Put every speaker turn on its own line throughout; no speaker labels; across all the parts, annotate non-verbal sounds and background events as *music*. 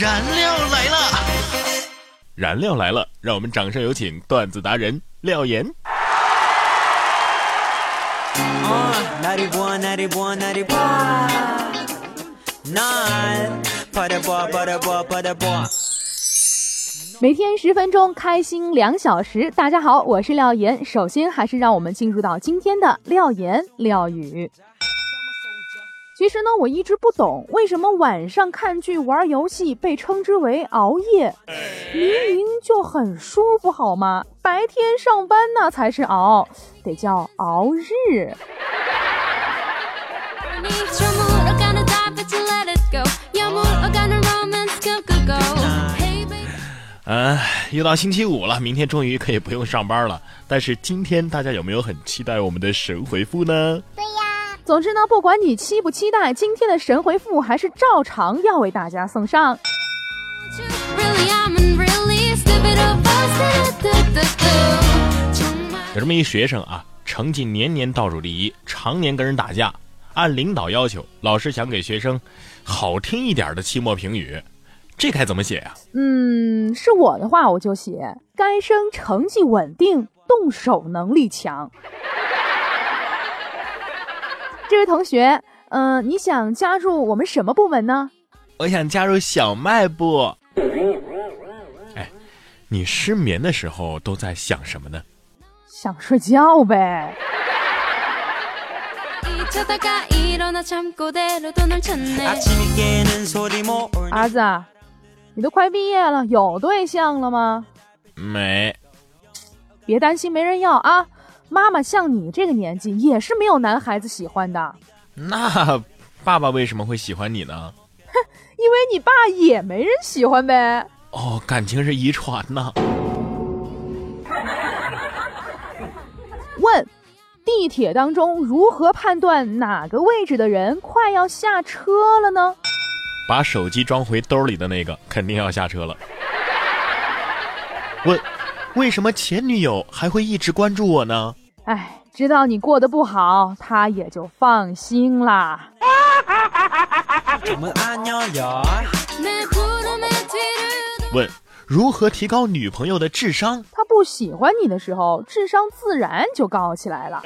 燃料来了！
燃料来了，让我们掌声有请段子达人廖岩。
每天十分钟，开心两小时。大家好，我是廖岩。首先，还是让我们进入到今天的廖岩廖语。其实呢，我一直不懂为什么晚上看剧、玩游戏被称之为熬夜，明明就很舒服，好吗？白天上班那才是熬，得叫熬日。
啊，又到星期五了，明天终于可以不用上班了。但是今天大家有没有很期待我们的神回复呢？
总之呢，不管你期不期待，今天的神回复还是照常要为大家送上。
有这么一学生啊，成绩年年倒数第一，常年跟人打架。按领导要求，老师想给学生好听一点的期末评语，这该怎么写呀？
嗯，是我的话，我就写该生成绩稳定，动手能力强。这位同学，嗯，你想加入我们什么部门呢？
我想加入小卖部。哎，你失眠的时候都在想什么呢？
想睡觉呗。儿子，你都快毕业了，有对象了吗？
没。
别担心，没人要啊。妈妈像你这个年纪也是没有男孩子喜欢的。
那爸爸为什么会喜欢你呢？
哼，*laughs* 因为你爸也没人喜欢呗。
哦，感情是遗传呐。
问：地铁当中如何判断哪个位置的人快要下车了呢？
把手机装回兜里的那个肯定要下车了。问。为什么前女友还会一直关注我呢？
哎，知道你过得不好，他也就放心啦。*laughs*
问：如何提高女朋友的智商？
他不喜欢你的时候，智商自然就高起来了。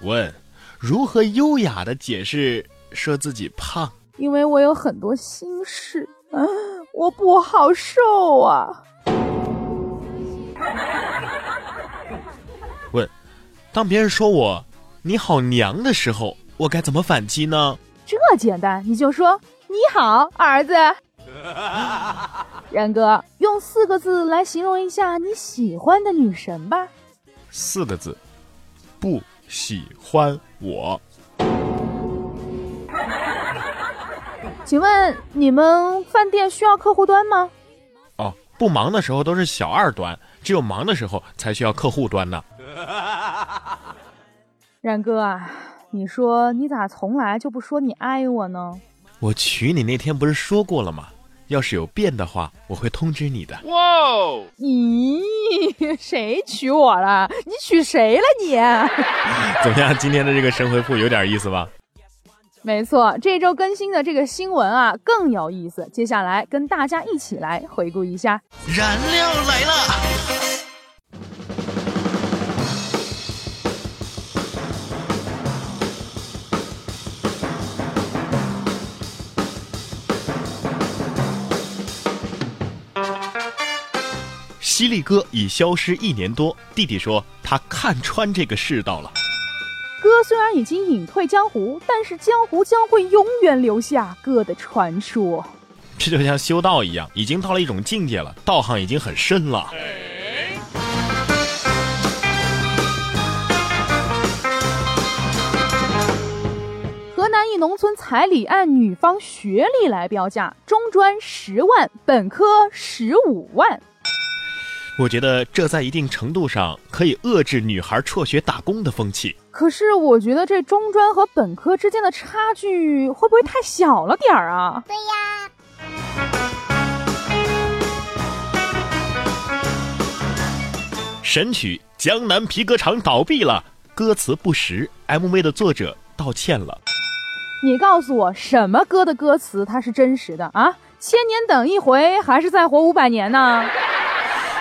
问：如何优雅的解释说自己胖？
因为我有很多心事，我不好受啊。
问：当别人说我“你好娘”的时候，我该怎么反击呢？
这简单，你就说“你好，儿子 *laughs* ”。然哥，用四个字来形容一下你喜欢的女神吧。
四个字：不喜欢我。*laughs*
请问你们饭店需要客户端吗？
哦，不忙的时候都是小二端。只有忙的时候才需要客户端呢。*laughs*
然哥啊，你说你咋从来就不说你爱我呢？
我娶你那天不是说过了吗？要是有变的话，我会通知你的。哇！
咦，谁娶我了？你娶谁了你？*laughs*
怎么样？今天的这个神回复有点意思吧？
没错，这周更新的这个新闻啊更有意思。接下来跟大家一起来回顾一下。
燃料来了！
犀利哥已消失一年多，弟弟说他看穿这个世道了。
哥虽然已经隐退江湖，但是江湖将会永远留下哥的传说。
这就像修道一样，已经到了一种境界了，道行已经很深了。
河南一农村彩礼按女方学历来标价，中专十万，本科十五万。
我觉得这在一定程度上可以遏制女孩辍学打工的风气。
可是我觉得这中专和本科之间的差距会不会太小了点儿啊？
对呀。
神曲《江南皮革厂》倒闭了，歌词不实，MV 的作者道歉了。
你告诉我什么歌的歌词它是真实的啊？千年等一回，还是再活五百年呢？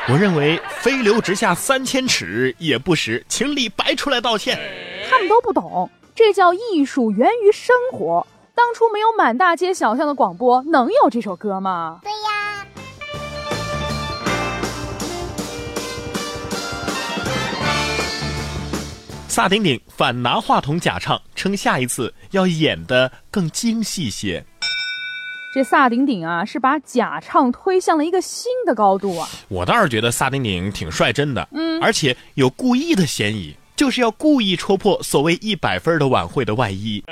我认为飞流直下三千尺也不实，请李白出来道歉。
他们都不懂，这叫艺术源于生活。当初没有满大街小巷的广播，能有这首歌吗？
对呀。
萨顶顶反拿话筒假唱，称下一次要演的更精细些。
这萨顶顶啊，是把假唱推向了一个新的高度啊！
我倒是觉得萨顶顶挺率真的，嗯，而且有故意的嫌疑，就是要故意戳破所谓一百分的晚会的外衣。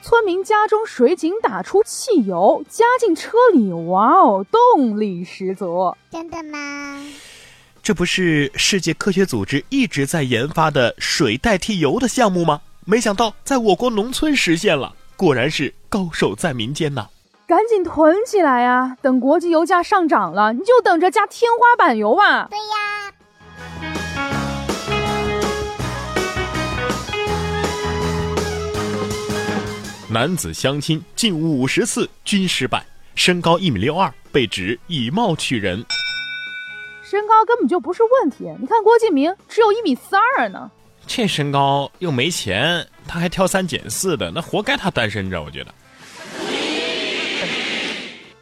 村民家中水井打出汽油，加进车里，哇哦，动力十足！
真的吗？
这不是世界科学组织一直在研发的水代替油的项目吗？没想到在我国农村实现了，果然是高手在民间呐！
赶紧囤起来呀！等国际油价上涨了，你就等着加天花板油吧！
对呀。
男子相亲近五十次均失败，身高一米六二，被指以貌取人。
身高根本就不是问题，你看郭敬明只有一米三二呢。
这身高又没钱，他还挑三拣四的，那活该他单身着。我觉得。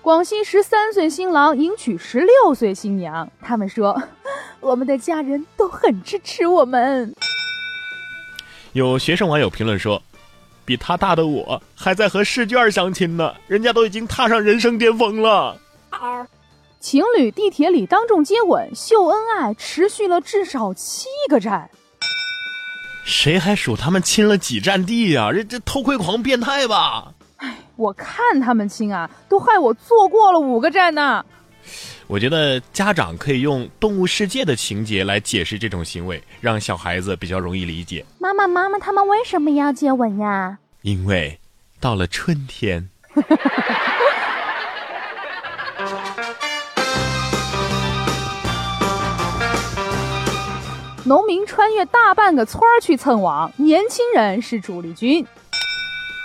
广西十三岁新郎迎娶十六岁新娘，他们说，*laughs* 我们的家人都很支持我们。
有学生网友评论说，比他大的我还在和试卷相亲呢，人家都已经踏上人生巅峰了。
情侣地铁里当众接吻秀恩爱，持续了至少七个站。
谁还数他们亲了几站地呀？这这偷窥狂变态吧？
哎，我看他们亲啊，都害我坐过了五个站呢。
我觉得家长可以用动物世界的情节来解释这种行为，让小孩子比较容易理解。
妈妈，妈妈，他们为什么要接吻呀？
因为到了春天。*laughs*
农民穿越大半个村儿去蹭网，年轻人是主力军。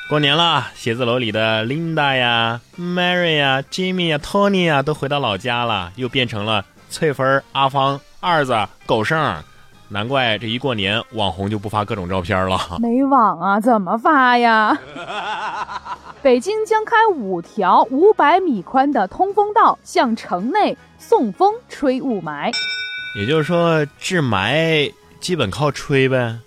过年了，写字楼里的 Linda 呀、Mary 呀、Jimmy 呀、Tony 呀都回到老家了，又变成了翠芬、阿芳、二子、狗剩。难怪这一过年，网红就不发各种照片了。
没网啊，怎么发呀？*laughs* 北京将开五条五百米宽的通风道，向城内送风吹雾霾。
也就是说，治霾基本靠吹呗。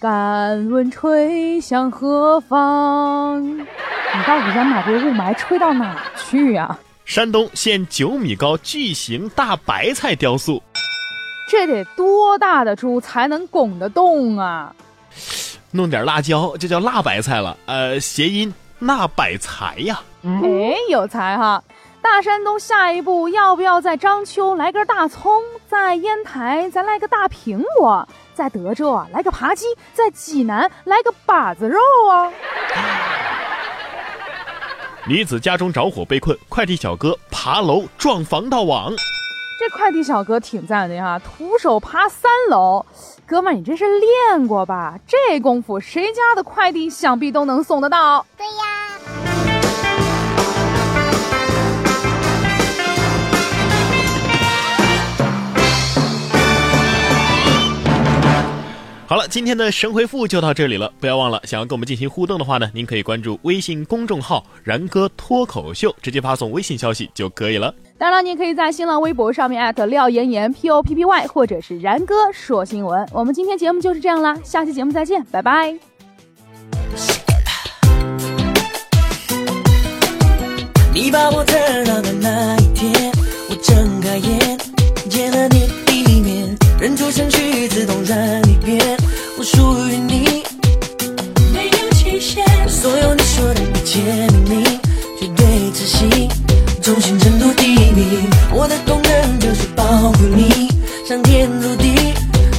敢问吹向何方？你到底想把这雾霾吹到哪去呀？
山东现九米高巨型大白菜雕塑，
这得多大的猪才能拱得动啊？
弄点辣椒就叫辣白菜了，呃，谐音纳百财呀。
哎，有才哈！大山东下一步要不要在章丘来根大葱，在烟台咱来个大苹果，在德州啊来个扒鸡，在济南来个把子肉啊！
女子家中着火被困，快递小哥爬楼撞防盗网。
这快递小哥挺赞的呀，徒手爬三楼，哥们儿你这是练过吧？这功夫谁家的快递想必都能送得到。
对呀。
好了，今天的神回复就到这里了。不要忘了，想要跟我们进行互动的话呢，您可以关注微信公众号“然哥脱口秀”，直接发送微信消息就可以了。
当然了，您可以在新浪微博上面艾特廖岩岩 P O P P Y，或者是然哥说新闻。我们今天节目就是这样啦，下期节目再见，拜拜。你把我等到的就是保护你，上天入地，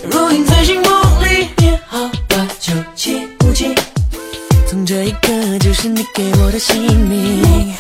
如影随形，不离。别好八九七五七。从这一刻，就是你给我的姓名。